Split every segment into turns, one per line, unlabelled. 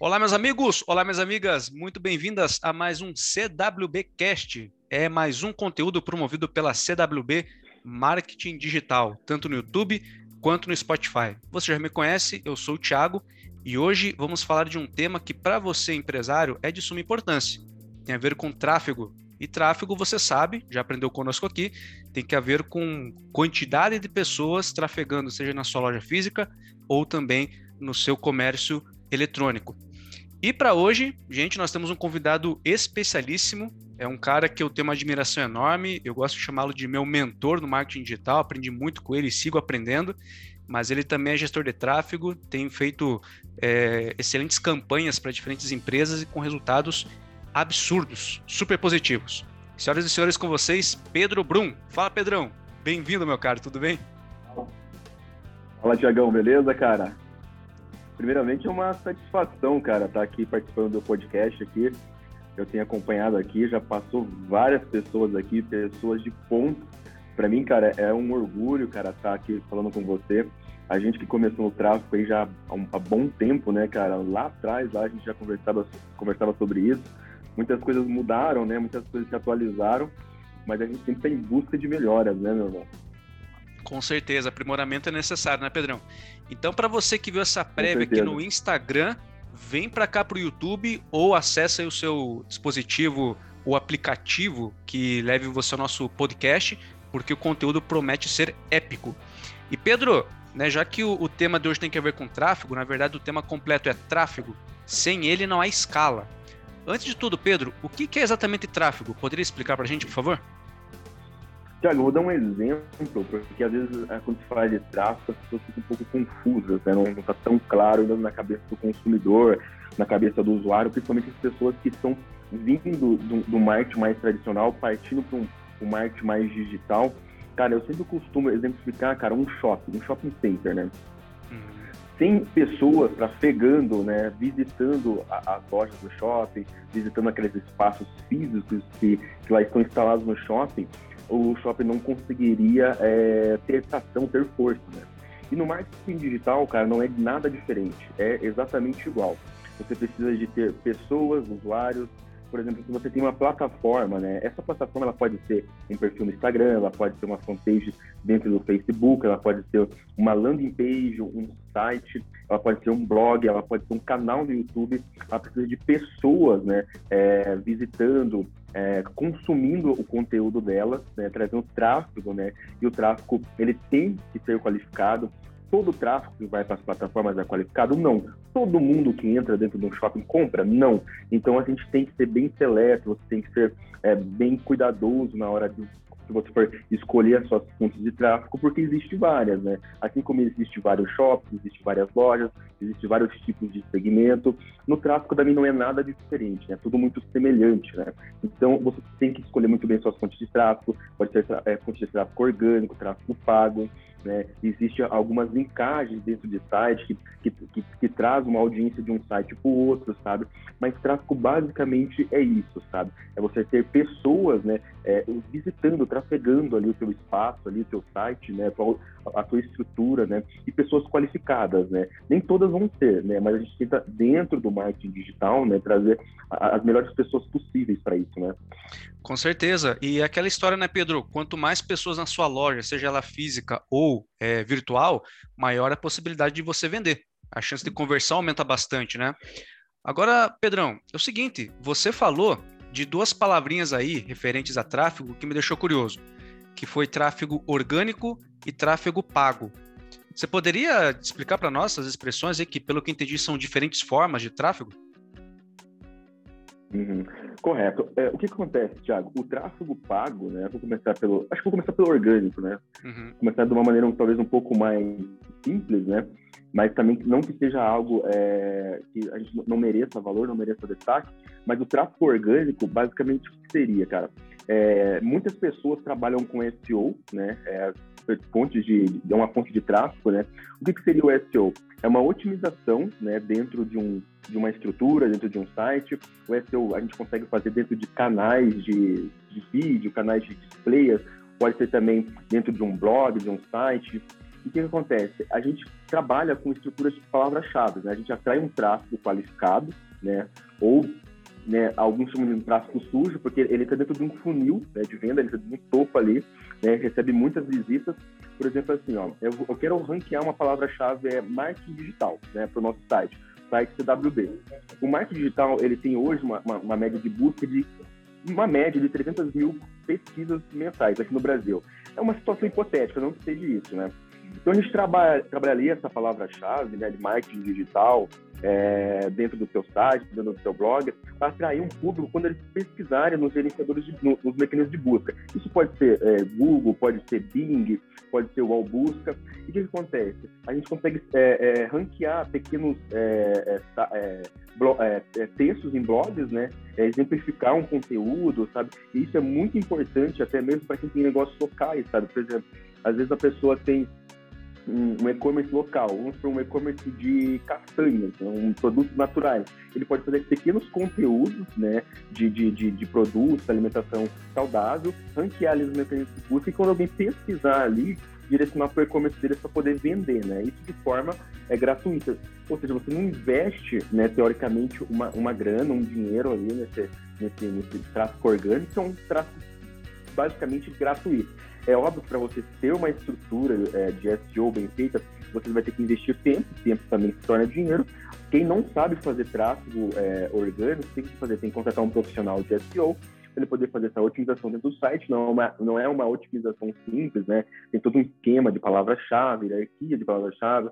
Olá, meus amigos! Olá, minhas amigas! Muito bem-vindas a mais um CWB Cast. É mais um conteúdo promovido pela CWB Marketing Digital, tanto no YouTube quanto no Spotify. Você já me conhece, eu sou o Thiago e hoje vamos falar de um tema que, para você, empresário, é de suma importância. Tem a ver com tráfego. E tráfego, você sabe, já aprendeu conosco aqui, tem que ver com quantidade de pessoas trafegando, seja na sua loja física ou também no seu comércio eletrônico. E para hoje, gente, nós temos um convidado especialíssimo. É um cara que eu tenho uma admiração enorme. Eu gosto de chamá-lo de meu mentor no marketing digital. Aprendi muito com ele e sigo aprendendo. Mas ele também é gestor de tráfego, tem feito é, excelentes campanhas para diferentes empresas e com resultados absurdos, super positivos. Senhoras e senhores, com vocês, Pedro Brum. Fala, Pedrão. Bem-vindo, meu caro, tudo bem?
Fala, Tiagão, beleza, cara? Primeiramente é uma satisfação, cara, estar tá aqui participando do podcast aqui. Eu tenho acompanhado aqui, já passou várias pessoas aqui, pessoas de ponto. Para mim, cara, é um orgulho, cara, estar tá aqui falando com você. A gente que começou no tráfico aí já há um há bom tempo, né, cara? Lá atrás, lá a gente já conversava, conversava sobre isso. Muitas coisas mudaram, né? Muitas coisas se atualizaram, mas a gente sempre está em busca de melhoras, né, meu irmão?
Com certeza, aprimoramento é necessário, né, Pedrão? Então, para você que viu essa prévia aqui no Instagram, vem para cá para o YouTube ou acessa o seu dispositivo, o aplicativo que leve você ao nosso podcast, porque o conteúdo promete ser épico. E Pedro, né, já que o, o tema de hoje tem que ver com tráfego, na verdade o tema completo é tráfego, sem ele não há escala. Antes de tudo, Pedro, o que é exatamente tráfego? Poderia explicar para a gente, por favor?
Tiago, vou dar um exemplo, porque às vezes é, quando se fala de tráfego, as pessoas ficam um pouco confusas, né? não está tão claro na cabeça do consumidor, na cabeça do usuário, principalmente as pessoas que estão vindo do, do marketing mais tradicional, partindo para um, um marketing mais digital. Cara, eu sempre costumo exemplificar, cara, um shopping, um shopping center, né? Tem pessoas trafegando, né, visitando as lojas do shopping, visitando aqueles espaços físicos que, que lá estão instalados no shopping, o shopping não conseguiria é, ter tração, ter força, né? E no marketing digital, cara, não é nada diferente, é exatamente igual. Você precisa de ter pessoas, usuários, por exemplo, se você tem uma plataforma, né? Essa plataforma ela pode ser um perfil no Instagram, ela pode ser uma fanpage dentro do Facebook, ela pode ser uma landing page, um site, ela pode ser um blog, ela pode ser um canal no YouTube. Ela precisa de pessoas, né? É, visitando, é, consumindo o conteúdo dela, né, trazendo tráfego, né, e o tráfego ele tem que ser qualificado. Todo tráfego que vai para as plataformas é qualificado? Não. Todo mundo que entra dentro de um shopping compra? Não. Então a gente tem que ser bem seleto, você tem que ser é, bem cuidadoso na hora de se você for escolher as suas fontes de tráfego, porque existe várias, né? Assim como existe vários shops, existe várias lojas, existe vários tipos de segmento. No tráfego também não é nada diferente, né? Tudo muito semelhante, né? Então você tem que escolher muito bem suas fontes de tráfego. Pode ser é, fonte de tráfego orgânico, tráfego pago. Né? Existem algumas linkagens dentro de site que, que, que, que traz uma audiência de um site para o outro, sabe? Mas tráfego basicamente é isso, sabe? É você ter pessoas, né, é, visitando, trafegando ali o seu espaço, ali o seu site, né, a, a sua estrutura, né, e pessoas qualificadas, né? Nem todas vão ser, né? Mas a gente tenta dentro do marketing digital, né, trazer as melhores pessoas possíveis para isso, né?
Com certeza. E aquela história, né, Pedro? Quanto mais pessoas na sua loja, seja ela física ou é, virtual, maior a possibilidade de você vender. A chance de conversão aumenta bastante, né? Agora, Pedrão, é o seguinte: você falou de duas palavrinhas aí referentes a tráfego que me deixou curioso, que foi tráfego orgânico e tráfego pago. Você poderia explicar para nós as expressões aí que, pelo que entendi, são diferentes formas de tráfego?
Uhum. Correto. É, o que, acontece, Thiago? O tráfego pago, né? Vou começar pelo. Acho que vou começar pelo orgânico, né? Uhum. Começar de uma maneira talvez um pouco mais simples, né? Mas também não que seja algo é, que a gente não mereça valor, não mereça destaque. Mas o tráfego orgânico, basicamente, o que seria, cara? É, muitas pessoas trabalham com SEO, né? É, fontes de, é uma fonte de tráfego, né? O que, que seria o SEO? É uma otimização, né, dentro de, um, de uma estrutura, dentro de um site. O SEO a gente consegue fazer dentro de canais de, de vídeo, canais de display, pode ser também dentro de um blog, de um site. E o que, que, acontece? A gente trabalha com estruturas de palavras-chave, né? A gente atrai um tráfego qualificado, né? Ou né, alguns chamam de tráfego sujo, porque ele está dentro de um funil né, de venda, ele está de um topo ali, né, recebe muitas visitas. Por exemplo, assim, ó, eu, eu quero ranquear uma palavra-chave é marketing digital né, para o nosso site, site CWB. O marketing digital ele tem hoje uma, uma, uma média de busca de uma média de 300 mil pesquisas mensais aqui no Brasil. É uma situação hipotética, não que seja isso, né? Então a gente trabalha, trabalharia essa palavra-chave né, de marketing digital é, dentro do seu site, dentro do seu blog, para atrair um público quando eles pesquisarem nos gerenciadores, de, nos mecanismos de busca. Isso pode ser é, Google, pode ser Bing, pode ser o Busca. E o que, acontece? A gente consegue é, é ranquear pequenos é, é, textos em blogs, né? exemplificar um conteúdo, sabe? E isso é muito importante até mesmo para quem tem negócios locais, sabe? Por exemplo, às vezes a pessoa tem um, e-commerce local, vamos um e-commerce de castanhas, né, um produtos naturais. Ele pode fazer pequenos conteúdos né, de, de, de, de produtos, alimentação saudável, ranquear ali os mecanismos de busca e quando alguém pesquisar ali, direcionar para o e-commerce dele para poder vender, né? Isso de forma é, gratuita. Ou seja, você não investe, né, teoricamente, uma, uma grana, um dinheiro ali nesse, nesse, nesse tráfego orgânico, é um tráfego basicamente gratuito. É óbvio que para você ter uma estrutura é, de SEO bem feita, você vai ter que investir tempo, tempo também se torna dinheiro. Quem não sabe fazer tráfego é, orgânico, tem que fazer, tem que contratar um profissional de SEO para ele poder fazer essa otimização dentro do site. Não é uma, não é uma otimização simples, né? Tem todo um esquema de palavra-chave, hierarquia de palavra-chave,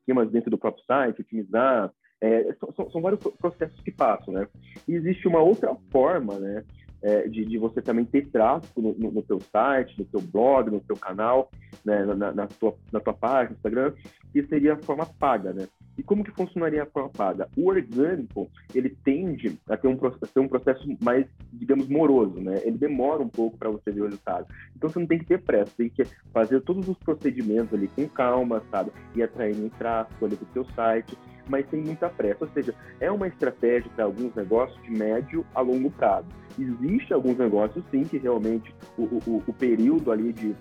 esquemas dentro do próprio site, otimizar. É, são, são, vários processos que passam, né? E existe uma outra forma, né? É, de, de, você também ter tráfego no, no, no teu site, no teu blog, no teu canal, né, na, na, tua, na tua página, Instagram, que seria a forma paga, né? E como que funcionaria a forma paga? O orgânico, ele tende a ter um, a ter um processo mais, digamos, moroso, né? Ele demora um pouco para você ver o resultado. Então você não tem que ter pressa, tem que fazer todos os procedimentos ali com calma, sabe? E atrair um tráfego ali do teu site mas sem muita pressa. Ou seja, é uma estratégia para alguns negócios de médio a longo prazo. Existe alguns negócios, sim, que realmente o, o, o período ali de,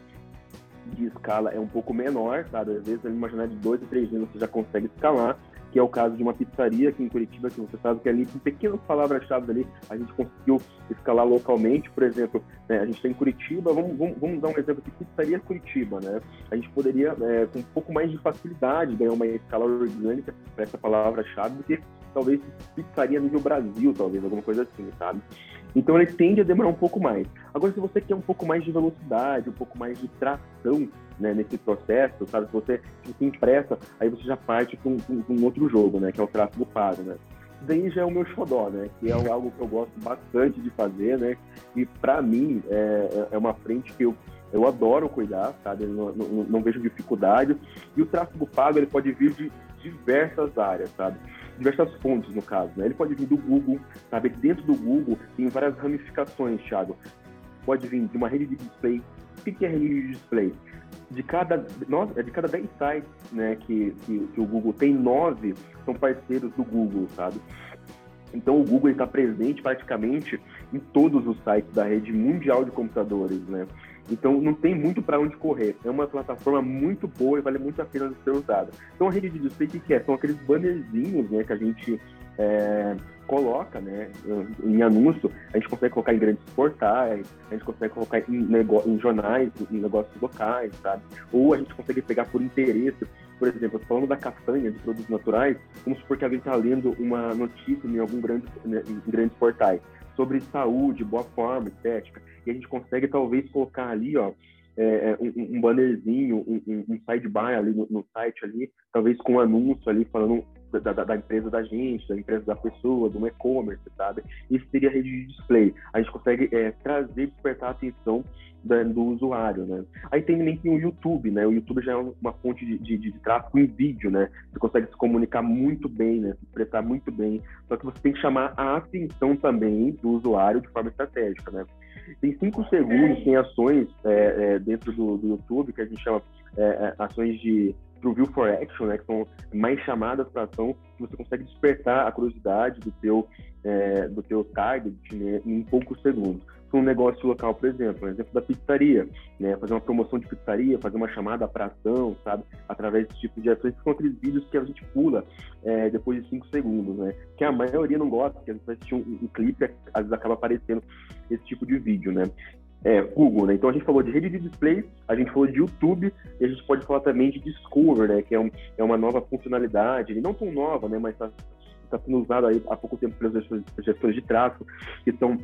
de escala é um pouco menor, sabe? Às vezes, uma janela de dois a três anos você já consegue escalar, que é o caso de uma pizzaria aqui em Curitiba, que você sabe que ali, com pequenas palavras-chave ali, a gente conseguiu escalar localmente. Por exemplo, né, a gente está em Curitiba, vamos, vamos, vamos, dar um exemplo aqui, pizzaria Curitiba, né? A gente poderia, é, com um pouco mais de facilidade, ganhar uma escala orgânica para essa palavra-chave do que talvez pizzaria nível Brasil, talvez, alguma coisa assim, sabe? Então ele tende a demorar um pouco mais. Agora, se você quer um pouco mais de velocidade, um pouco mais de tração né, nesse processo, sabe? Se você se impressa, aí você já parte para um, um, outro jogo, né? Que é o tráfego pago, né? Daí já é o meu xodó, né? Que é algo que eu gosto bastante de fazer, né? E para mim é, é, é uma frente que eu eu adoro cuidar, sabe? Não, não, não, vejo dificuldade. E o tráfego pago ele pode vir de diversas áreas, sabe? Diversas fontes, no caso, né? Ele pode vir do Google, sabe? Dentro do Google tem várias ramificações, Thiago. Pode vir de uma rede de display. O que é rede de display? De cada, nossa, de cada 10 sites né, que, que, que o Google tem, 9 são parceiros do Google, sabe? Então o Google está presente praticamente em todos os sites da rede mundial de computadores, né? Então não tem muito para onde correr. É uma plataforma muito boa e vale muito a pena ser usada. Então a rede de display o que é? São aqueles bannerzinhos, né, que a gente é, coloca, né, em anúncio. A gente consegue colocar em grandes portais, a gente consegue colocar em, em jornais, em negócios locais, sabe? Ou a gente consegue pegar por interesse por exemplo, falando da castanha de produtos naturais, vamos supor que alguém está lendo uma notícia em algum grande, né, em grandes portais sobre saúde, boa forma, estética, e a gente consegue talvez colocar ali, ó, é, é um, um, bannerzinho, um, um, sidebar ali no, no, site ali, talvez com um anúncio ali falando da, da, da, empresa da gente, da empresa da pessoa, do e-commerce, sabe? Isso seria rede de display. A gente consegue é, trazer, despertar a atenção do usuário, né? Aí tem também tem o YouTube, né? O YouTube já é uma fonte de, de, de, tráfego em vídeo, né? Você consegue se comunicar muito bem, né? Se expressar muito bem. Só que você tem que chamar a atenção também do usuário de forma estratégica, né? Tem cinco segundos, tem ações é, é, dentro do, do, YouTube que a gente chama é, é ações de pro View for Action, né, que são mais chamadas para ação, que você consegue despertar a curiosidade do teu, é, do teu target né, em poucos segundos. Para um negócio local, por exemplo, um exemplo da pizzaria, né? Fazer uma promoção de pizzaria, fazer uma chamada para ação, sabe? Através desse tipo de ações, que são aqueles vídeos que a gente pula é, depois de cinco segundos, né? Que a maioria não gosta, porque às vezes assistir um, um clipe, às vezes acaba aparecendo esse tipo de vídeo, né? É, Google, né? Então a gente falou de rede de display, a gente falou de YouTube e a gente pode falar também de Discover, né? Que é, um, é uma nova funcionalidade, não tão nova, né? Mas está tá sendo usado aí há pouco tempo pelos gestores de tráfego, que são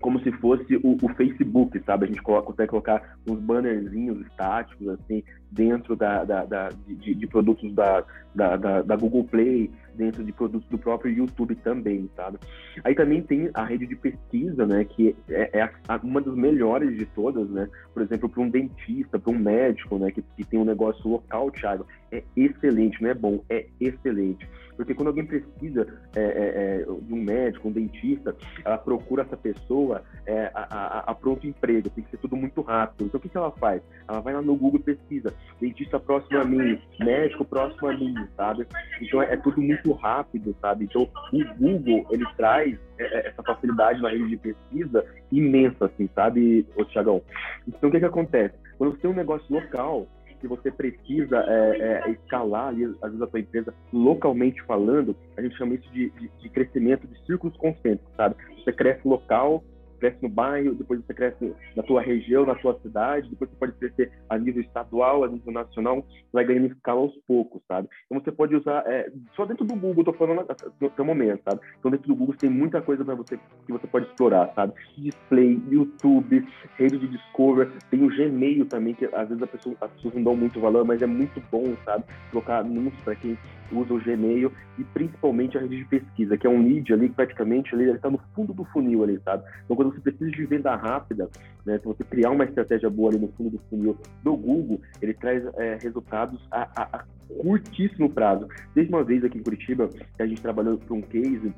como se fosse o, o, Facebook, sabe? A gente coloca, consegue colocar uns bannerzinhos estáticos, assim, dentro da, da, da de, de, produtos da, da, da, Google Play, dentro de produtos do próprio YouTube também, sabe? Aí também tem a rede de pesquisa, né? Que é, é uma das melhores de todas, né? Por exemplo, para um dentista, para um médico, né? Que, que tem um negócio local, Thiago, é excelente, não é bom, é excelente. Porque quando alguém precisa é, é, é, de um médico, um dentista, ela procura essa pessoa é, a, a, a, pronto emprego, tem que ser tudo muito rápido. Então o que, que ela faz? Ela vai lá no Google e pesquisa, dentista próximo a mim, médico próximo a mim, sabe? Então é, é tudo muito rápido, sabe? Então o Google, ele traz é, essa facilidade na rede de pesquisa imensa, assim, sabe, ô Tiagão? Então o que que acontece? Quando você tem um negócio local, que você precisa é, é, escalar ali, às vezes, a sua empresa localmente falando, a gente chama isso de, de, de crescimento de círculos concêntricos, sabe? Você cresce local, cresce no bairro, depois você cresce na tua região, na tua cidade, depois você pode crescer a nível estadual, a nível nacional, vai ganhando escala aos poucos, sabe? Então você pode usar, é, só dentro do Google, tô falando no seu momento, sabe? Então dentro do Google tem muita coisa para você que você pode explorar, sabe? Display, YouTube, rede de Discover, tem o Gmail também, que às vezes pessoa, as pessoas não dão muito valor, mas é muito bom, sabe? Colocar anúncios para quem usa o Gmail e principalmente a rede de pesquisa, que é um lead ali praticamente ali, ele está no fundo do funil ali, sabe? Então quando você precisa de venda rápida, né, se você criar uma estratégia boa ali no fundo do funil do Google, ele traz é, resultados a, a, a, curtíssimo prazo. Desde uma vez aqui em Curitiba, a gente trabalhou para um case,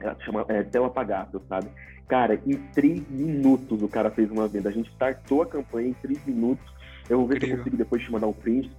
é, chama é, tela apagada, sabe? Cara, em três minutos o cara fez uma venda. A gente startou a campanha em três minutos. Eu vou ver Incrível. se eu consigo depois te mandar um print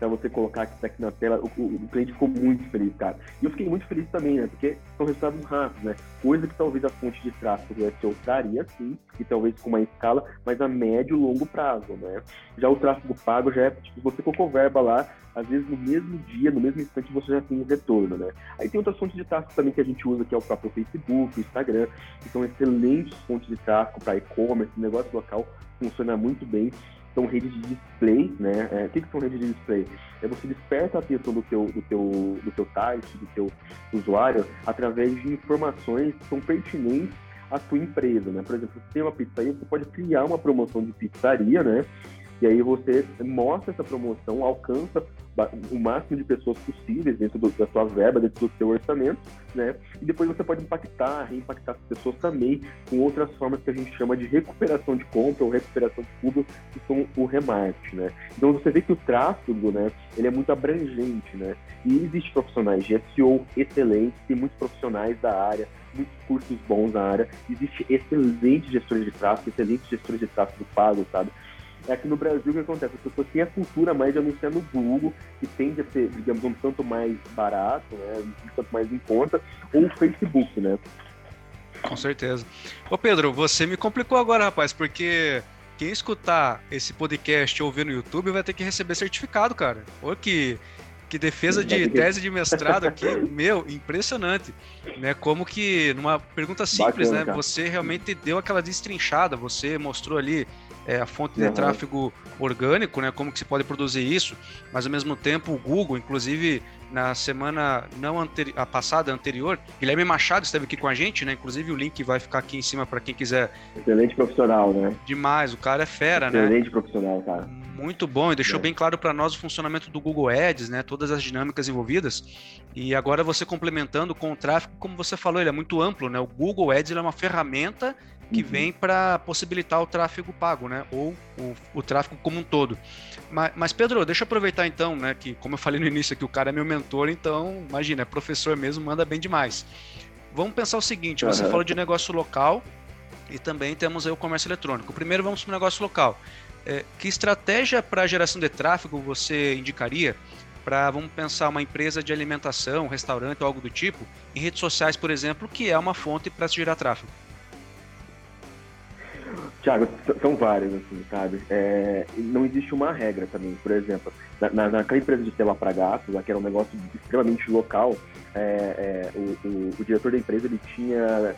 para você colocar aqui, aqui na tela, o, o, cliente ficou muito feliz, cara. E eu fiquei muito feliz também, né? Porque são resultados rápidos, né? Coisa que talvez a fonte de tráfego do SEO daria sim, e talvez com uma escala, mas a médio e longo prazo, né? Já o tráfego pago já é, tipo, você colocou verba lá, às vezes no mesmo dia, no mesmo instante, você já tem um retorno, né? Aí tem outras fontes de tráfego também que a gente usa, que é o próprio Facebook, o Instagram, que são excelentes fontes de tráfego para e-commerce, negócio local, funciona muito bem são redes de display, né? É, o que, que são redes de display? É você desperta a atenção do teu, do teu, do teu site, do teu usuário, através de informações que são pertinentes à tua empresa, né? Por exemplo, se tem uma pizzaria, você pode criar uma promoção de pizzaria, né? E aí você mostra essa promoção, alcança o máximo de pessoas possíveis dentro do, da sua verba, dentro do seu orçamento, né? E depois você pode impactar, reimpactar as pessoas também com outras formas que a gente chama de recuperação de compra ou recuperação de público, que são o remarketing, né? Então você vê que o tráfego, né, ele é muito abrangente, né? E existem profissionais de SEO excelentes, tem muitos profissionais da área, muitos cursos bons na área, existe excelentes gestores de tráfego, excelentes gestores de tráfego pago, sabe? É aqui no Brasil o que acontece? As pessoas têm a cultura mais de anunciar no Google, que tende a ser, digamos, um tanto mais barato, né? Um tanto mais em conta, ou o Facebook, né?
Com certeza. Ô Pedro, você me complicou agora, rapaz, porque quem escutar esse podcast ou ver no YouTube vai ter que receber certificado, cara. Ô, que, que defesa de tese de mestrado aqui, meu, impressionante. Né? Como que, numa pergunta simples, Bacana, né? Cara. Você realmente deu aquela destrinchada, você mostrou ali é, a fonte de uhum. tráfego orgânico, né? Como que se pode produzir isso, mas ao mesmo tempo o Google, inclusive na semana não anteri a passada anterior, Guilherme Machado esteve aqui com a gente, né? Inclusive o link vai ficar aqui em cima para quem quiser.
Excelente profissional, né?
Demais, o cara é fera,
Excelente
né?
Excelente profissional, cara.
Muito bom e deixou é. bem claro para nós o funcionamento do Google Ads, né? Todas as dinâmicas envolvidas. E agora você complementando com o tráfego, como você falou, ele é muito amplo, né? O Google Ads é uma ferramenta que uhum. vem para possibilitar o tráfego pago, né? Ou o, o tráfego como um todo. Mas, mas, Pedro, deixa eu aproveitar então, né? Que como eu falei no início aqui, o cara é meu mentor, então imagina, é professor mesmo, manda bem demais. Vamos pensar o seguinte: você uhum. falou de negócio local e também temos aí o comércio eletrônico. Primeiro vamos para o negócio local. É, que estratégia para geração de tráfego você indicaria para, vamos pensar, uma empresa de alimentação, restaurante ou algo do tipo, em redes sociais, por exemplo, que é uma fonte para se gerar tráfego?
Tiago, são várias, assim, sabe? É, não existe uma regra também. Por exemplo, na, naquela empresa de tela para gatos, que era um negócio extremamente local, é, é, o, o, o, diretor da empresa ele tinha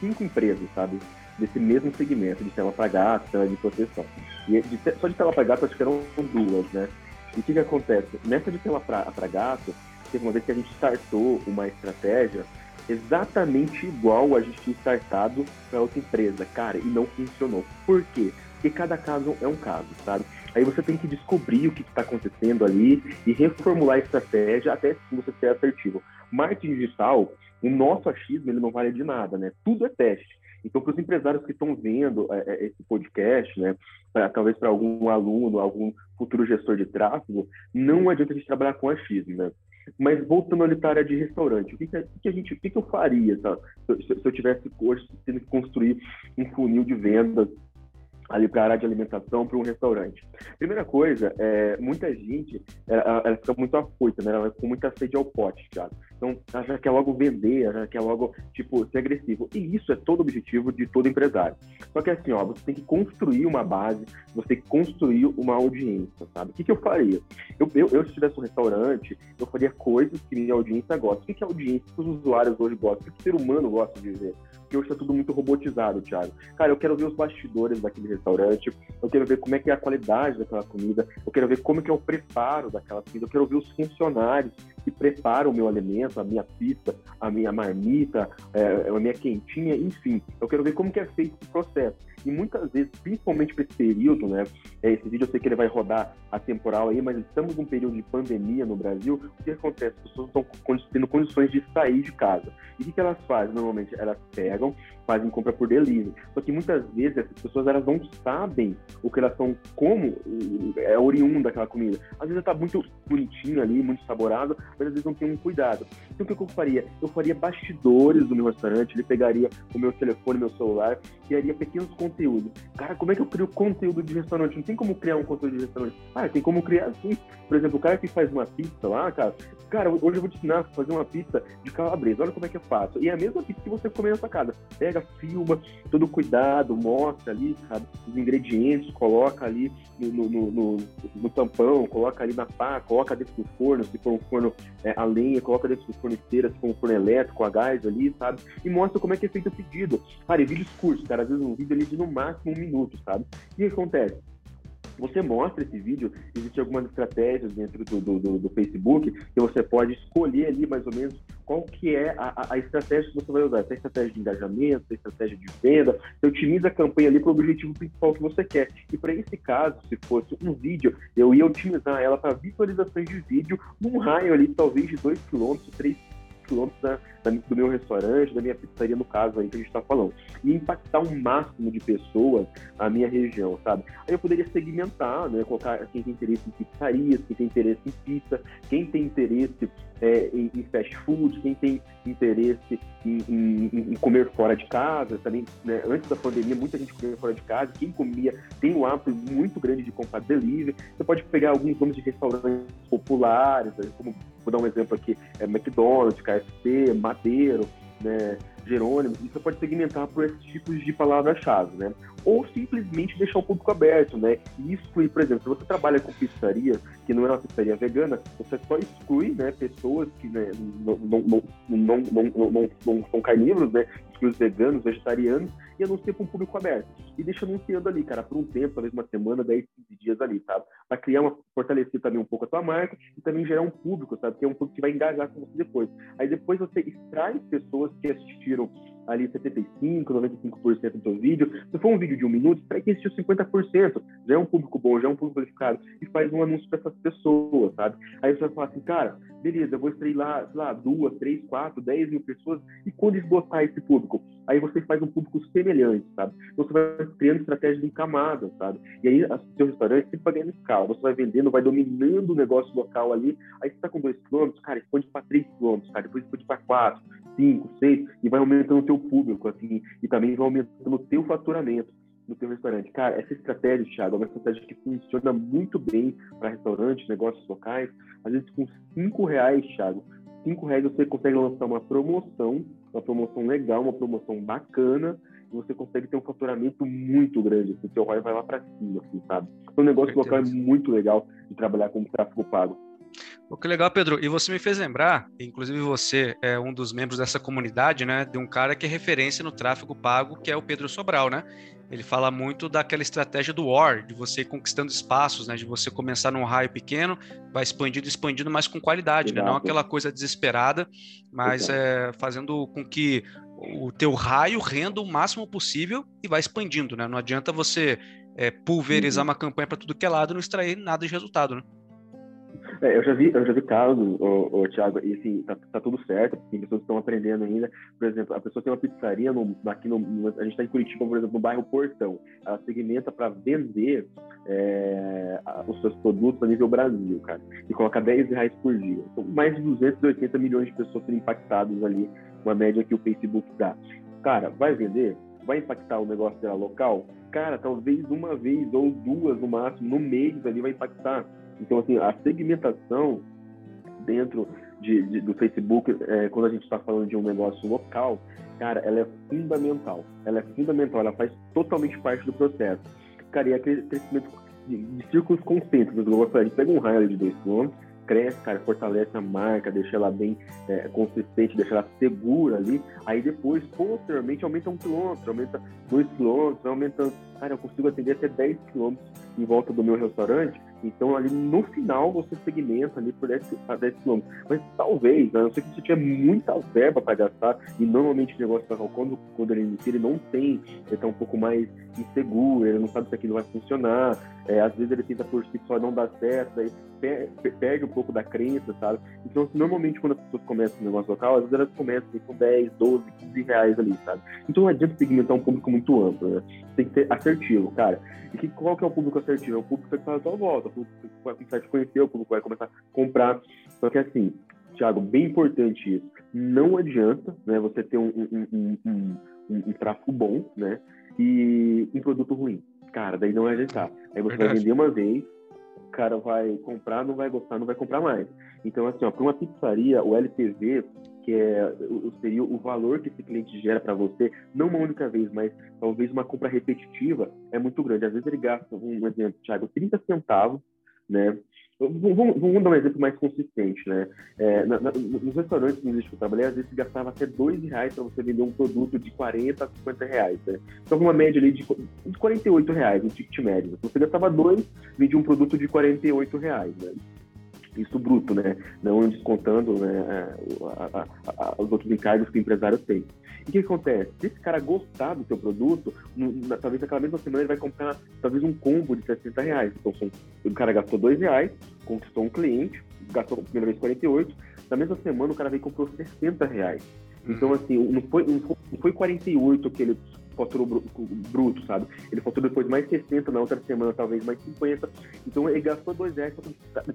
cinco empresas, sabe? Desse mesmo segmento, de tela para gatos, tela de proteção. E de, só de tela para gato, acho que eram duas, né? E o que, que acontece? Nessa de tela para gato, teve uma vez que a gente startou uma estratégia exatamente igual a gente tinha startado para outra empresa, cara, e não funcionou. Por quê? Porque cada caso é um caso, sabe? Aí você tem que descobrir o que está acontecendo ali e reformular a estratégia até você ser assertivo. Marketing digital, o nosso achismo, ele não vale de nada, né? Tudo é teste. Então, para os empresários que estão vendo é, é, esse podcast, né, pra, talvez para algum aluno, algum futuro gestor de tráfego, não adianta a gente trabalhar com achismo, né? Mas voltando a área de restaurante, o que, que, a gente, o que, que eu faria tá? se, se, eu tivesse tendo que construir um funil de vendas ali para a área de alimentação, para um restaurante. Primeira coisa, é, muita gente, ela, ela fica muito afoita, né? Ela com muita sede ao pote, Thiago. Então, ela já quer logo vender, ela já quer logo, tipo, ser agressivo. E isso é todo o objetivo de todo empresário. Só que assim, ó, você tem que construir uma base, você tem que construir uma audiência, sabe? O que, que eu faria? Eu, eu, eu, se tivesse um restaurante, eu faria coisas que minha audiência gosta. O que, que a audiência, que os usuários hoje gostam? O que o ser humano gosta de ver? Porque hoje está tudo muito robotizado, Thiago. Cara, eu quero ver os bastidores daquele restaurante, eu quero ver como é que é a qualidade daquela comida, eu quero ver como é que é o preparo daquela comida, eu quero ver os funcionários que preparam o meu alimento, a minha pizza, a minha marmita, é, a minha quentinha, enfim. Eu quero ver como que é feito esse processo. E muitas vezes, principalmente para esse período, né? É, esse vídeo eu sei que ele vai rodar a temporal aí, mas estamos num período de pandemia no Brasil. O que acontece? As pessoas estão tendo condições de sair de casa. E o que elas fazem? Normalmente elas pegam, fazem compra por delivery. Só que muitas vezes essas pessoas elas não sabem o que elas são, como é oriundo daquela comida. Às vezes está muito bonitinho ali, muito saborado, mas às vezes não tem um cuidado. Então o que eu faria? Eu faria bastidores do meu restaurante, ele pegaria o meu telefone, meu celular, criaria pequenos conteúdos. Cara, como é que eu crio conteúdo de restaurante? Não tem como criar um conteúdo de restaurante. Ah, tem como criar assim. Por exemplo, o cara que faz uma pizza lá, cara, cara, hoje eu vou te ensinar a fazer uma pizza de calabresa. Olha como é que eu faço. E é a mesma pizza que você comer na sua casa. Pega, filma, todo cuidado, mostra ali, sabe, os ingredientes, coloca ali no, no, no, no tampão, coloca ali na pá, coloca dentro do forno, se for um forno é, a lenha, coloca dentro do forno esteira, se for um forno elétrico, a gás ali, sabe? E mostra como é que é feito o pedido. Cara, e vídeos curtos, cara, às vezes um vídeo ali de no máximo um minuto, sabe? E o que acontece? Você mostra esse vídeo, existem algumas estratégias dentro do, do, do, Facebook que você pode escolher ali mais ou menos qual que é a, a estratégia que você vai usar. É estratégia de engajamento, é estratégia de venda, você otimiza a campanha ali para o objetivo principal que você quer. E para esse caso, se fosse um vídeo, eu ia otimizar ela para visualizações de vídeo num raio ali talvez de 2 km, 3 quilômetros da, da, do meu restaurante, da minha pizzaria, no caso aí que a gente está falando. E impactar um máximo de pessoas na minha região, sabe? Aí eu poderia segmentar, né? Colocar quem tem interesse em pizzarias, quem tem interesse em pizza, quem tem interesse é, em, em, fast food, quem tem interesse em, em, em comer fora de casa, também, né? antes da pandemia, muita gente comia fora de casa, quem comia tem um hábito muito grande de comprar delivery. Você pode pegar alguns nomes de restaurantes populares, né? como vou dar um exemplo aqui, é McDonald's, KFC, Madeiro, né, Jerônimo, você pode segmentar por esses tipos de palavras-chave, né? Ou simplesmente deixar o público aberto, né? E excluir, por exemplo, se você trabalha com pizzaria, que não é uma pizzaria vegana, você só exclui, né, pessoas que né, não, não, não, não, não, não, não são carnívoros, né? Exclui os veganos, vegetarianos, e anuncia para um público aberto. E deixa anunciando ali, cara, por um tempo, talvez uma semana, 10, 15 dias ali, sabe? Para criar uma, fortalecer também um pouco a tua marca e também gerar um público, sabe? Que é um público que vai engajar com você depois. Aí depois você extrai pessoas que assistiram ali 75, 95% do teu vídeo. Se for um vídeo de um minuto, traz que assistiu 50%. Já é um público bom, já é um público qualificado. E faz um anúncio para essas pessoas, sabe? Aí você vai falar assim, cara, beleza, eu vou extrair lá, sei lá, duas, três, quatro, dez mil pessoas. E quando esgotar esse público? Aí você faz um público semelhante, sabe? Então você vai criando estratégias em camadas, sabe? E aí o seu restaurante sempre vai ganhando escala. Você vai vendendo, vai dominando o negócio local ali. Aí você está com dois quilômetros, cara, expande para três quilômetros, cara. Depois expande para quatro, cinco, seis. E vai aumentando o teu público, assim. E também vai aumentando o teu faturamento no teu restaurante. Cara, essa estratégia, Thiago, é uma estratégia que funciona muito bem para restaurantes, negócios locais. Às vezes com cinco reais, Thiago, cinco reais você consegue lançar uma promoção, uma promoção legal, uma promoção bacana, você consegue ter um faturamento muito grande, assim, seu ROI vai lá para cima, assim, sabe? Então, o negócio local é muito legal de trabalhar com tráfego pago.
O que legal, Pedro. E você me fez lembrar, inclusive você é um dos membros dessa comunidade, né? De um cara que é referência no tráfego pago, que é o Pedro Sobral, né? Ele fala muito daquela estratégia do War, de você ir conquistando espaços, né? De você começar num raio pequeno, vai expandindo, expandindo, mas com qualidade, né? Não aquela coisa desesperada, mas é, fazendo com que o teu raio renda o máximo possível e vai expandindo, né? Não adianta você é, pulverizar uhum. uma campanha para tudo que é lado e não extrair nada de resultado, né?
É, eu já vi, eu já vi casos, o, Thiago, e assim, tá, tá tudo certo, tem pessoas que estão aprendendo ainda. Por exemplo, a pessoa tem uma pizzaria no, aqui no, a gente está em Curitiba, por exemplo, no bairro Portão. Ela segmenta para vender é, os seus produtos a nível Brasil, cara, e coloca 10 reais por dia. Então, mais de 280 milhões de pessoas sendo impactadas ali, uma média que o Facebook dá. Cara, vai vender? Vai impactar o negócio dela local? Cara, talvez uma vez ou duas no máximo, no mês ali vai impactar então, assim, a segmentação dentro de, de, do Facebook, é, quando a gente está falando de um negócio local, cara, ela é fundamental. Ela é fundamental, ela faz totalmente parte do processo. Cara, e aquele crescimento de, de círculos concêntricos, eu gostaria de pegar um raio de 2 km, cresce, cara, fortalece a marca, deixa ela bem é, consistente, deixa ela segura ali. Aí depois, posteriormente, aumenta um quilômetro, aumenta dois quilômetros, aumenta. Cara, eu consigo atender até 10 quilômetros em volta do meu restaurante. Então, ali no final, você segmenta ali por 10, a 10 quilômetros. Mas talvez, né, a não ser que você tiver muita verba para gastar, e normalmente o negócio local, quando, quando ele inicia, ele não tem, ele está um pouco mais inseguro, ele não sabe se aquilo vai funcionar. É, às vezes ele tenta por si só não dá certo, aí perde um pouco da crença, sabe? Então, assim, normalmente, quando as pessoas começam no negócio local, às vezes elas começam com 10, 12, 15 reais ali, sabe? Então, não adianta segmentar um público muito amplo, né? Tem que ser assertivo, cara. E que, qual que é o público assertivo? É o público que está à sua volta, o público que vai começar a te conhecer, o público vai começar a comprar. Só que, assim, Thiago, bem importante isso. Não adianta né, você ter um, um, um, um, um tráfego bom, né? E um produto ruim. Cara, daí não vai adiantar. Aí você Verdade. vai vender uma vez, o cara vai comprar, não vai gostar, não vai comprar mais. Então, assim, para uma pizzaria, o LTV, que é, seria o valor que esse cliente gera para você, não uma única vez, mas talvez uma compra repetitiva, é muito grande. Às vezes ele gasta, um exemplo, Thiago, 30 centavos, né? Vamos, vamos, dar um exemplo mais consistente, né? É, na, na, nos restaurantes que eu trabalhei, às vezes você gastava até dois reais para você vender um produto de 40 a 50 reais, né? Então, uma média ali de, de 48 reais, um ticket médio. Você gastava dois, vendia um produto de 48 reais, né? Isso bruto, né? Não descontando né, a, a, a, os outros encargos que o empresário tem. E o que acontece? Se esse cara gostar do seu produto, na, talvez naquela mesma semana ele vai comprar talvez um combo de 60 reais. Então, são, o cara gastou dois reais, conquistou um cliente, gastou a primeira vez 48, na mesma semana o cara veio e comprou 60 reais. Então, uhum. assim, não foi, não foi 48 que ele faturou bruto, sabe? Ele faturou depois mais 60, na outra semana talvez mais 50. Então ele gastou dois reais,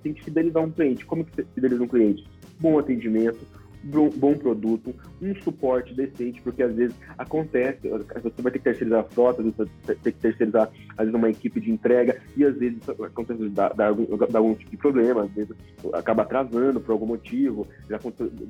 tem que fidelizar um cliente. Como que fideliza um cliente? Bom atendimento, bom produto, um suporte decente, porque às vezes acontece, você vai ter que terceirizar a frota, você vai ter que terceirizar, às vezes, uma equipe de entrega, e às vezes acontece dar, dar, algum, algum tipo de problema, às vezes acaba atrasando por algum motivo, já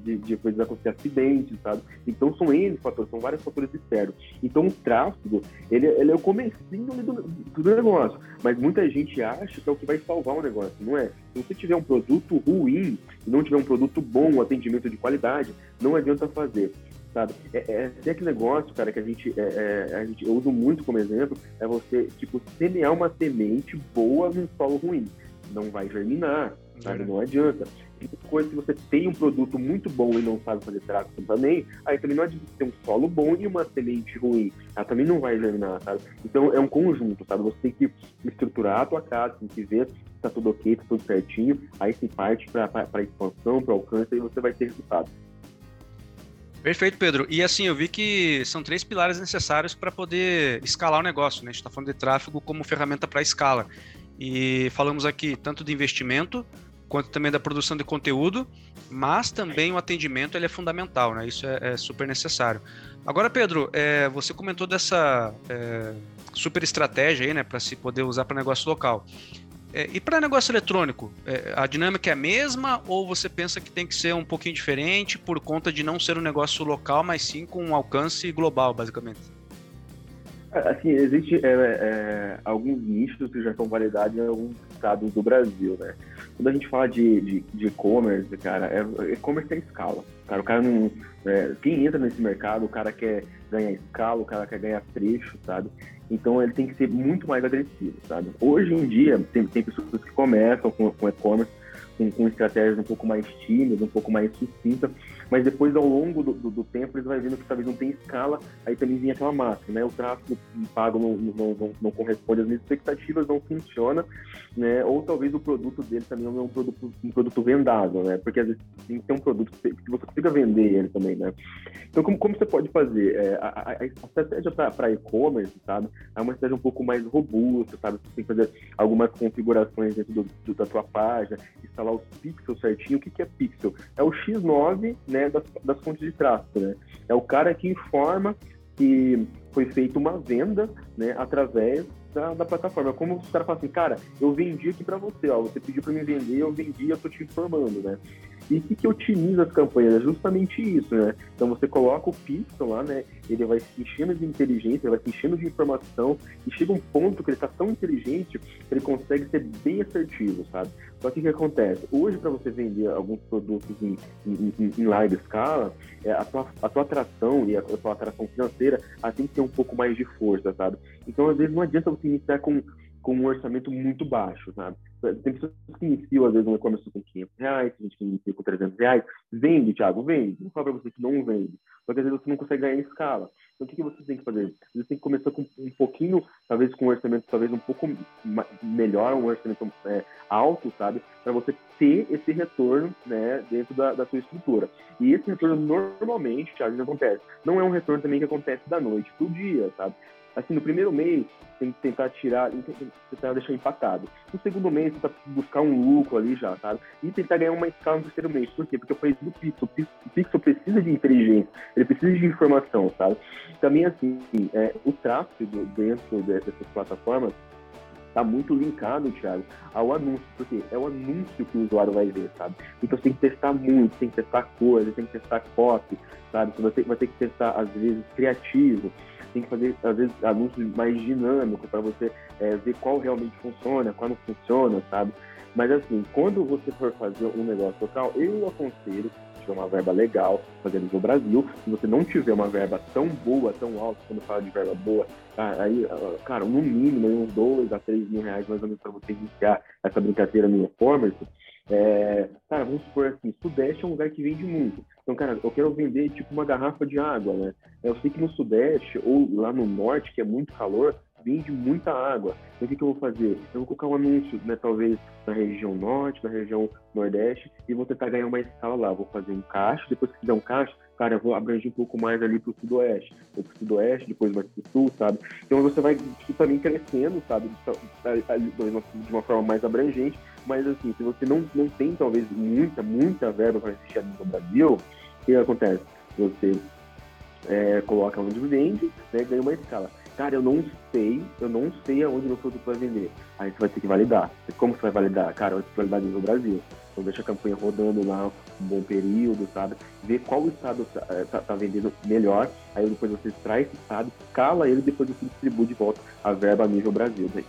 de, depois vai acontecer acidentes, sabe? Então são N fatores, são vários fatores externos. Então o tráfego, ele, ele é o comecinho do, do negócio, mas muita gente acha que é o que vai salvar o negócio, não é? Se você tiver um produto ruim, não tiver um produto bom, um atendimento de qualidade, não adianta fazer. Sabe? É, é, é aquele negócio, cara, que a gente, é, é, a gente eu uso muito como exemplo, é você, tipo, semear uma semente boa num solo ruim. Não vai germinar, sabe? Não adianta. E coisa, se você tem um produto muito bom e não sabe fazer tráfego também, aí também não adianta ter um solo bom e uma semente ruim. Ela também não vai germinar, sabe? Então é um conjunto, sabe? Você tem que estruturar a tua casa, tem que ver se tá tudo ok, tá tudo certinho, aí se parte para expansão, para alcance, e você vai ter resultado.
Perfeito, Pedro. E assim, eu vi que são três pilares necessários para poder escalar o negócio. Né? A gente está falando de tráfego como ferramenta para escala. E falamos aqui tanto de investimento, quanto também da produção de conteúdo, mas também o atendimento ele é fundamental, né? Isso é, é super necessário. Agora, Pedro, é, você comentou dessa é, super estratégia aí, né, para se poder usar para negócio local. É, e para negócio eletrônico, é, a dinâmica é a mesma ou você pensa que tem que ser um pouquinho diferente por conta de não ser um negócio local, mas sim com um alcance global, basicamente?
Assim, existe é, é, alguns nichos que já estão validados em alguns estados do Brasil, né? Quando a gente fala de e-commerce, cara, é, e-commerce é escala. Cara, o cara não. É, quem entra nesse mercado, o cara quer ganhar escala, o cara quer ganhar trecho, sabe? Então ele tem que ser muito mais agressivo, sabe? Hoje em dia, tem, tem pessoas que começam com, com e-commerce com, com, estratégias um pouco mais tímidas, um pouco mais sucintas, mas depois, ao longo do, do, do, tempo, eles vão vendo que talvez não tem escala, aí também vem aquela máxima, né? O tráfego pago não, não, não, não, corresponde às minhas expectativas, não funciona, né? Ou talvez o produto dele também não é um produto, um produto vendável, né? Porque às vezes tem que ter um produto que você consiga vender ele também, né? Então, como, como você pode fazer? É, a, a, a, estratégia para e-commerce, sabe? É uma estratégia um pouco mais robusta, sabe? Você tem que fazer algumas configurações dentro do, do, da tua página, instalar os pixels certinho. O que, que é pixel? É o X9, né? né, das, das fontes de tráfego. Né? É o cara que informa que foi feita uma venda né, através da, da plataforma. Como os caras falam assim, cara, eu vendi aqui para você, ó, você pediu para me vender, eu vendi, eu tô te informando, né? E o que, que otimiza as campanhas? É justamente isso, né? Então você coloca o pixel lá, né? Ele vai se enchendo de inteligência, vai se enchendo de informação, e chega um ponto que ele está tão inteligente que ele consegue ser bem assertivo, sabe? Só que o que acontece? Hoje, para você vender alguns produtos em, em, em, em larga escala, é, a, tua, a tua atração e a, a tua atração financeira ela tem que ter um pouco mais de força, sabe? Então, às vezes, não adianta você iniciar com com um orçamento muito baixo, sabe? Tem pessoas que iniciam, às vezes, um e-commerce com 500 reais, tem gente que inicia com 300 reais. Vende, Thiago, vende. Não fala para você que não vende. Só que às vezes você não consegue ganhar em escala. Então, o que, que você tem que fazer? Você tem que começar com um pouquinho, talvez com um orçamento talvez um pouco melhor, um orçamento é, alto, sabe? Para você ter esse retorno né, dentro da, da sua estrutura. E esse retorno, normalmente, Thiago, não acontece. Não é um retorno também que acontece da noite para o dia, sabe? Assim, no primeiro mês, tem que tentar tirar, tentar deixar empatado. No segundo mês, tentar buscar um lucro ali já, sabe? E tentar ganhar uma escala no terceiro mês. Por quê? Porque eu falei do Pixel. O Pixel precisa de inteligência, ele precisa de informação, sabe? Também, assim, é, o tráfego dentro dessas plataformas está muito linkado, Thiago, ao anúncio, porque é o anúncio que o usuário vai ver, sabe? Então você tem que testar muito, tem que testar coisas, tem que testar copy, sabe? Você vai ter, vai ter que testar, às vezes, criativo tem que fazer, às vezes, anúncios mais dinâmicos para você é, ver qual realmente funciona, qual não funciona, sabe? Mas, assim, quando você for fazer um negócio local, eu aconselho tiver uma verba legal, fazendo no Brasil. Se você não tiver uma verba tão boa, tão alta, quando fala de verba boa, aí, cara, no mínimo, uns dois a três mil reais mais ou menos para você iniciar essa brincadeira no e-commerce, é, cara, vamos supor assim, Sudeste é um lugar que vende muito. Então, cara, eu quero vender tipo uma garrafa de água, né? Eu sei que no Sudeste ou lá no Norte, que é muito calor, vende muita água. Então, o que, que eu vou fazer? Eu vou colocar um anúncio, né, talvez na região Norte, na região Nordeste, e vou tentar ganhar uma escala lá. Vou fazer um caixa, depois que fizer um caixa, cara, eu vou abranger um pouco mais ali pro Sudoeste, ou pro Sudoeste, depois mais pro Sul, sabe? Então você vai também crescendo, sabe? De uma forma mais abrangente, mas assim, se você não, não tem talvez muita, muita verba para assistir no Brasil, o que acontece? Você é, coloca onde vende, né, ganha uma escala. Cara, eu não sei, eu não sei aonde meu produto vai vender. Aí você vai ter que validar. Como você vai validar? Cara, vai ter que validar no Brasil. Então deixa a campanha rodando lá um bom período, sabe? Ver qual estado tá, é, tá, tá, vendendo melhor. Aí depois você traz esse estado, escala ele depois você distribui de volta a verba a nível Brasil. Daí.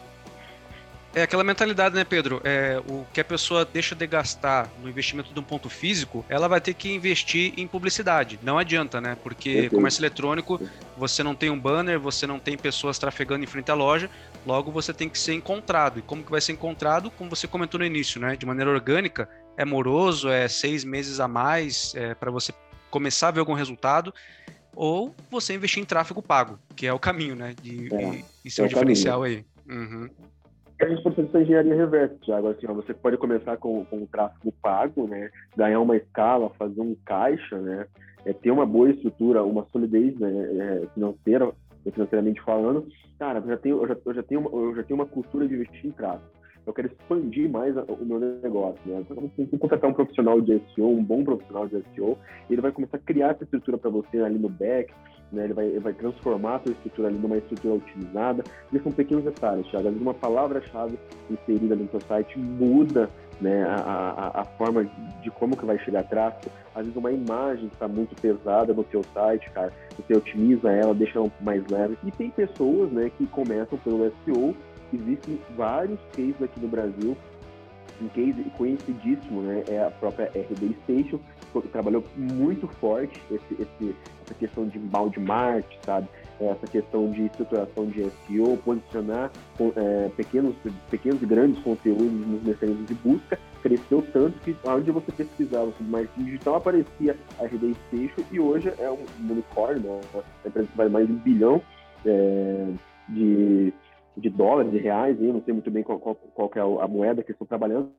É aquela mentalidade, né, Pedro? É, o que a pessoa deixa de gastar no investimento de um ponto físico, ela vai ter que investir em publicidade. Não adianta, né? Porque comércio eletrônico, você não tem um banner, você não tem pessoas trafegando em frente à loja, logo você tem que ser encontrado. E como que vai ser encontrado? Como você comentou no início, né? De maneira orgânica, é moroso, é seis meses a mais é, para você começar a ver algum resultado ou você investir em tráfego pago, que é o caminho, né? De, é, e, ser é um diferencial caminho. aí. Uhum
a gente fazer essa engenharia reversa, Thiago. Assim, ó, você pode começar com, com o tráfego pago, né? Ganhar uma escala, fazer um caixa, né? É, ter uma boa estrutura, uma solidez né? É, financeira, financeiramente falando. Cara, eu já tenho, eu já, eu já tenho, uma, eu já tenho uma cultura de investir em tráfego. Eu quero expandir mais o meu negócio, né? Então, tem que contratar um profissional de SEO, um bom profissional de SEO, e ele vai começar a criar essa estrutura para você ali no back, né? Ele vai, ele vai transformar a sua estrutura ali numa estrutura otimizada. E são pequenos detalhes, Thiago. Uma palavra-chave inserida no seu site muda né, a, a, a, forma de como que vai chegar tráfego. Às vezes uma imagem está muito pesada no seu site, cara, você otimiza ela, deixa ela mais leve. E tem pessoas, né, que começam pelo SEO. Existem vários cases aqui no Brasil um case conhecidíssimo, né, é a própria RD Station, que trabalhou muito forte esse, esse, essa questão de inbound marketing, sabe? Essa questão de estruturação de SEO, posicionar é, pequenos, pequenos e grandes conteúdos nos mecanismos de busca, cresceu tanto que onde você pesquisava sobre marketing digital aparecia a RD Station e hoje é um unicórnio, né? uma empresa que vale mais de um bilhão é, de de dólares, de reais, eu não sei muito bem qual, qual, qual é a moeda que estão trabalhando,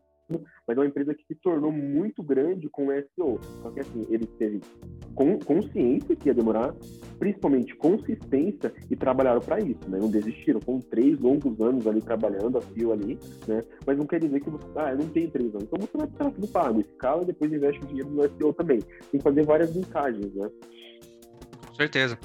mas é uma empresa que se tornou muito grande com o SEO. Só que assim, eles teve consciência que ia demorar, principalmente consistência, e trabalharam para isso, né? Não desistiram, foram três longos anos ali trabalhando a fio ali, né? Mas não quer dizer que você, ah, não tenho três anos. Então você vai ficar tudo pago, escala e depois investe o dinheiro no SEO também. Tem que fazer várias linkagens, né?
Com certeza.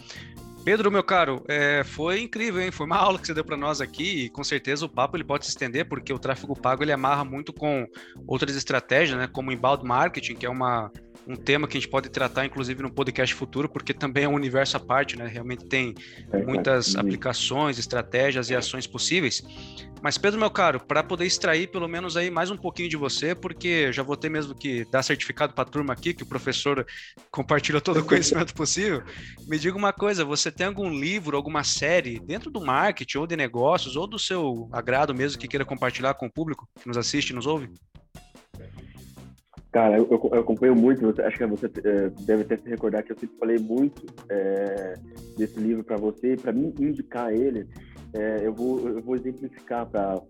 Pedro, meu caro, é, foi incrível, hein? Foi uma aula que você deu para nós aqui e com certeza o papo ele pode se estender porque o tráfego pago ele amarra muito com outras estratégias, né? Como inbound marketing, que é uma um tema que a gente pode tratar, inclusive, no podcast futuro, porque também é um universo à parte, né? Realmente tem é, muitas aplicações, estratégias e ações possíveis. Mas, Pedro, meu caro, para poder extrair pelo menos aí mais um pouquinho de você, porque já vou ter mesmo que dar certificado para a turma aqui, que o professor compartilha todo o conhecimento possível, me diga uma coisa, você tem algum livro, alguma série dentro do marketing ou de negócios, ou do seu agrado mesmo, que queira compartilhar com o público que nos assiste e nos ouve?
Cara, eu, eu, acompanho muito, acho que você é, deve até se recordar que eu sempre falei muito é, desse livro para você, para mim indicar ele, é, eu, vou, eu vou exemplificar para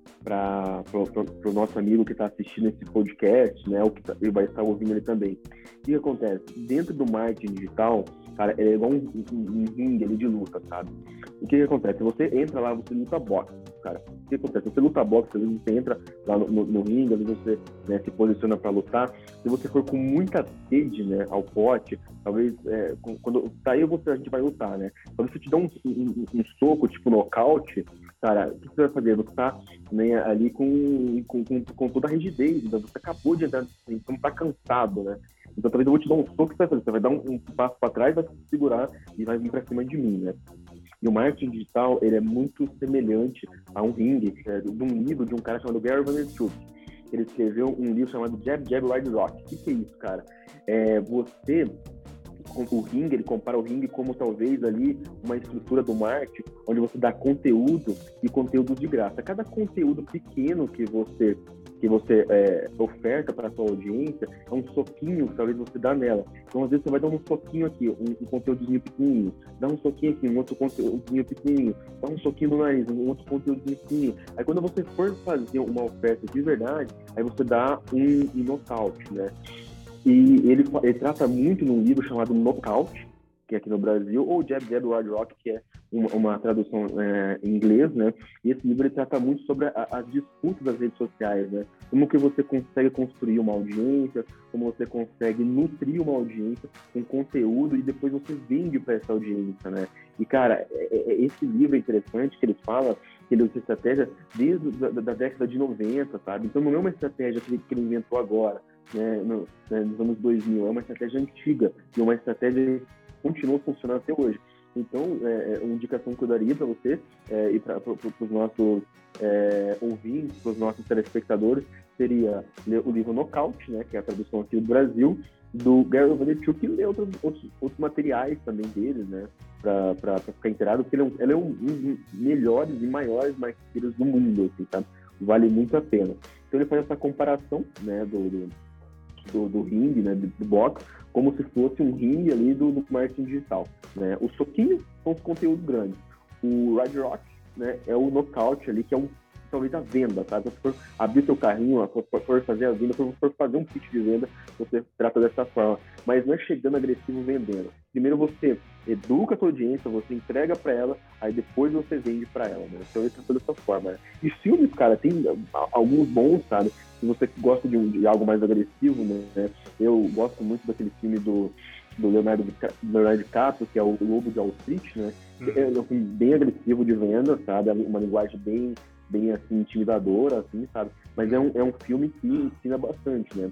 o nosso amigo que está assistindo esse podcast, né, o que tá, ele vai estar ouvindo ele também. O que acontece? Dentro do marketing digital, cara, é igual um, um, um ringue ali de luta, sabe? O que, que acontece? Você entra lá, você luta boxe, cara. O que acontece? Você luta boxe, às vezes você entra lá no, no, no ringue, às vezes você né, se posiciona para lutar. Se você for com muita sede, né, ao pote, talvez, é, quando sair você, a gente vai lutar, né? Quando você te dá um, um, um soco, tipo nocaute, cara, o que você vai fazer? Você tá né, ali com, com, com, com toda a rigidez, então você acabou de entrar, então tá cansado, né? Então talvez eu vou te dar um soco você vai fazer. Você vai dar um, um passo para trás, vai se segurar e vai vir para cima de mim, né? E o marketing digital, ele é muito semelhante a um ringue, é, de um livro de um cara chamado Gary Vaynerchuk. Ele escreveu um livro chamado Jab, Jab, Ride, Rock. O que, que é isso, cara? É você o ringue, ele compara o ringue como talvez ali uma estrutura do marketing, onde você dá conteúdo e conteúdos de graça. Cada conteúdo pequeno que você que você é, oferta para sua audiência é um soquinho que talvez você dá nela. Então, às vezes, você vai dar um soquinho aqui, um, um pequenininho, dá um soquinho aqui, um outro conteúdozinho pequenininho, dá um soquinho no nariz, um outro conteúdozinho pequenininho. Aí, quando você for fazer uma oferta de verdade, aí você dá um, um nocaute, né? E ele, ele trata muito num livro chamado Knockout, que é aqui no Brasil, ou Jab Jab Hard Rock, que é uma, uma tradução é, em inglês, né? E esse livro ele trata muito sobre as disputas das redes sociais, né? Como que você consegue construir uma audiência, como você consegue nutrir uma audiência com conteúdo e depois você vende para essa audiência, né? E, cara, é, é, é, esse livro é interessante que ele fala que ele usa estratégia desde da, da década de 90, sabe? Então não é uma estratégia que ele inventou agora né, no, né, nos anos 2000. É uma estratégia antiga e uma estratégia que continua funcionando até hoje. Então, é, é uma indicação que eu daria para você é, e para os nossos é, ouvintes, para os nossos telespectadores, seria o livro Nocaute, né, que é a tradução aqui do Brasil, do Gary Vaynerchuk e ler outros, outros, outros materiais também dele, né, para ficar inteirado, porque ele é, um, ele é um dos melhores e maiores marqueteiros do mundo, assim, tá? Vale muito a pena. Então ele faz essa comparação, né, do, do do, do ringue, né, do, do boxe, como se fosse um ringue ali do, do marketing digital. Né? Os soquinhos são os conteúdos grandes. O Ride Rock né, é o nocaute ali, que é um talvez a venda, tá? Então, se for abrir seu carrinho, for, for fazer a venda, se for fazer um pitch de venda, você trata dessa forma. Mas não é chegando agressivo vendendo. Primeiro você educa a sua audiência, você entrega para ela, aí depois você vende para ela, né? Então, isso é dessa forma. Né? E filmes, cara, tem alguns bons, sabe? Se você gosta de, um, de algo mais agressivo, né? Eu gosto muito daquele filme do, do Leonardo, Leonardo DiCaprio, que é o Lobo de Wall Street, né? Hum. É um filme bem agressivo de venda, sabe? Uma linguagem bem bem assim, intimidadora, assim, sabe? Mas é um, é um filme que ensina bastante, né?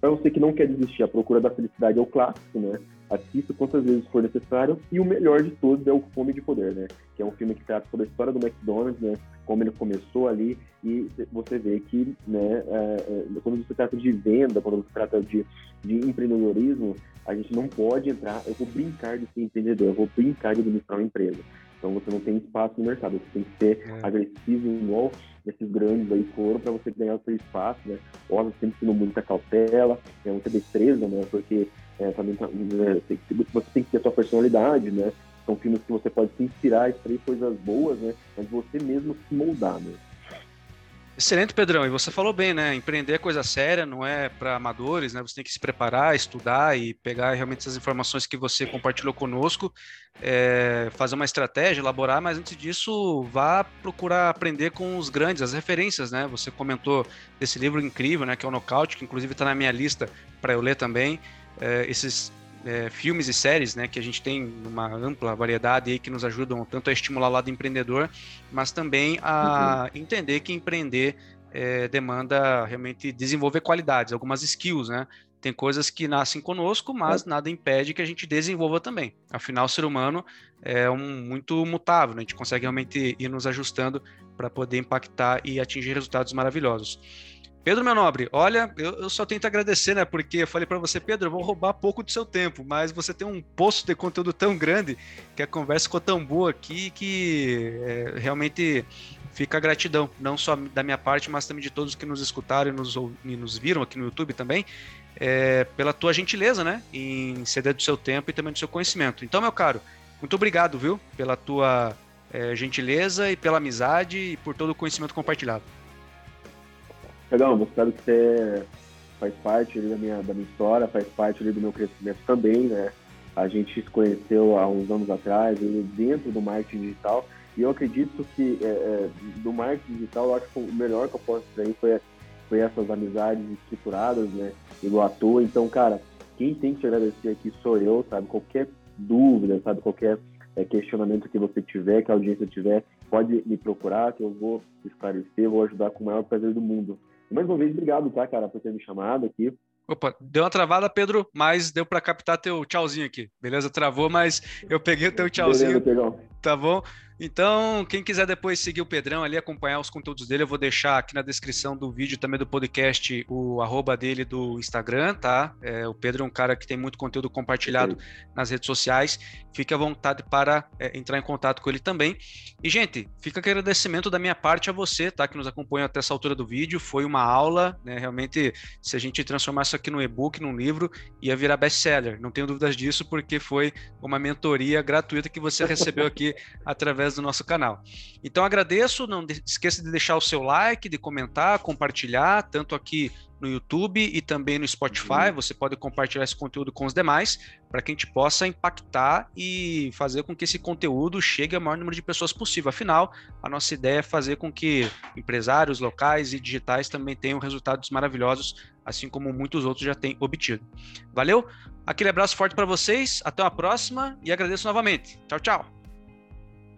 Para você que não quer desistir, A Procura da Felicidade é o clássico, né? Assista quantas vezes for necessário. E o melhor de todos é o Fome de Poder, né? Que é um filme que trata sobre a história do McDonald's, né? Como ele começou ali. E você vê que, né? É, é, quando você trata de venda, quando você trata de, de empreendedorismo, a gente não pode entrar. Eu vou brincar de ser empreendedor, eu vou brincar de administrar uma empresa. Então você não tem espaço no mercado, você tem que ser é. agressivo igual esses grandes aí foram para você ganhar o seu espaço, né? Óbvio, sempre tendo muita cautela, é muita destreza, né? Porque é, também tá, né, você tem que ter a sua personalidade, né? São filmes que você pode se inspirar, extrair coisas boas, né? Mas você mesmo se moldar, né?
Excelente, Pedrão. E você falou bem, né? Empreender é coisa séria, não é para amadores, né? Você tem que se preparar, estudar e pegar realmente essas informações que você compartilhou conosco, é, fazer uma estratégia, elaborar, mas antes disso, vá procurar aprender com os grandes, as referências, né? Você comentou desse livro incrível, né? Que é o Nocaute, que inclusive está na minha lista para eu ler também. É, esses é, filmes e séries, né, que a gente tem uma ampla variedade aí que nos ajudam tanto a estimular o lado empreendedor, mas também a uhum. entender que empreender é, demanda realmente desenvolver qualidades, algumas skills, né? Tem coisas que nascem conosco, mas é. nada impede que a gente desenvolva também. Afinal, o ser humano é um muito mutável, né? a gente consegue realmente ir nos ajustando para poder impactar e atingir resultados maravilhosos. Pedro, meu nobre, olha, eu, eu só tento agradecer, né? Porque eu falei para você, Pedro, eu vou roubar pouco do seu tempo, mas você tem um poço de conteúdo tão grande que a conversa ficou tão boa aqui que é, realmente fica a gratidão, não só da minha parte, mas também de todos que nos escutaram e nos, e nos viram aqui no YouTube também, é, pela tua gentileza, né? Em ceder do seu tempo e também do seu conhecimento. Então, meu caro, muito obrigado, viu? Pela tua é, gentileza e pela amizade e por todo o conhecimento compartilhado.
Legal, mostrando que você faz parte da minha, da minha história, faz parte do meu crescimento também, né? A gente se conheceu há uns anos atrás, dentro do marketing digital, e eu acredito que é, é, do marketing digital, eu acho que o melhor que eu posso dizer foi, foi essas amizades estruturadas, né? Igual à toa. Então, cara, quem tem que te agradecer aqui sou eu, sabe? Qualquer dúvida, sabe? Qualquer é, questionamento que você tiver, que a audiência tiver, pode me procurar, que eu vou esclarecer, vou ajudar com o maior prazer do mundo. Mais uma vez, obrigado, tá, cara, por ter me chamado aqui.
Opa, deu uma travada, Pedro, mas deu para captar teu tchauzinho aqui. Beleza? Travou, mas eu peguei o teu tchauzinho. Beleza, tá bom? Então, quem quiser depois seguir o Pedrão ali, acompanhar os conteúdos dele, eu vou deixar aqui na descrição do vídeo também do podcast o arroba dele do Instagram, tá? É, o Pedro é um cara que tem muito conteúdo compartilhado nas redes sociais. Fique à vontade para é, entrar em contato com ele também. E, gente, fica agradecimento da minha parte a você, tá? Que nos acompanha até essa altura do vídeo. Foi uma aula, né? Realmente, se a gente transformar isso aqui no e-book, num livro, ia virar best-seller. Não tenho dúvidas disso, porque foi uma mentoria gratuita que você recebeu aqui através através do nosso canal. Então agradeço, não esqueça de deixar o seu like, de comentar, compartilhar, tanto aqui no YouTube e também no Spotify. Uhum. Você pode compartilhar esse conteúdo com os demais para que a gente possa impactar e fazer com que esse conteúdo chegue ao maior número de pessoas possível. Afinal, a nossa ideia é fazer com que empresários locais e digitais também tenham resultados maravilhosos, assim como muitos outros já têm obtido. Valeu? Aquele abraço forte para vocês, até uma próxima e agradeço novamente. Tchau, tchau.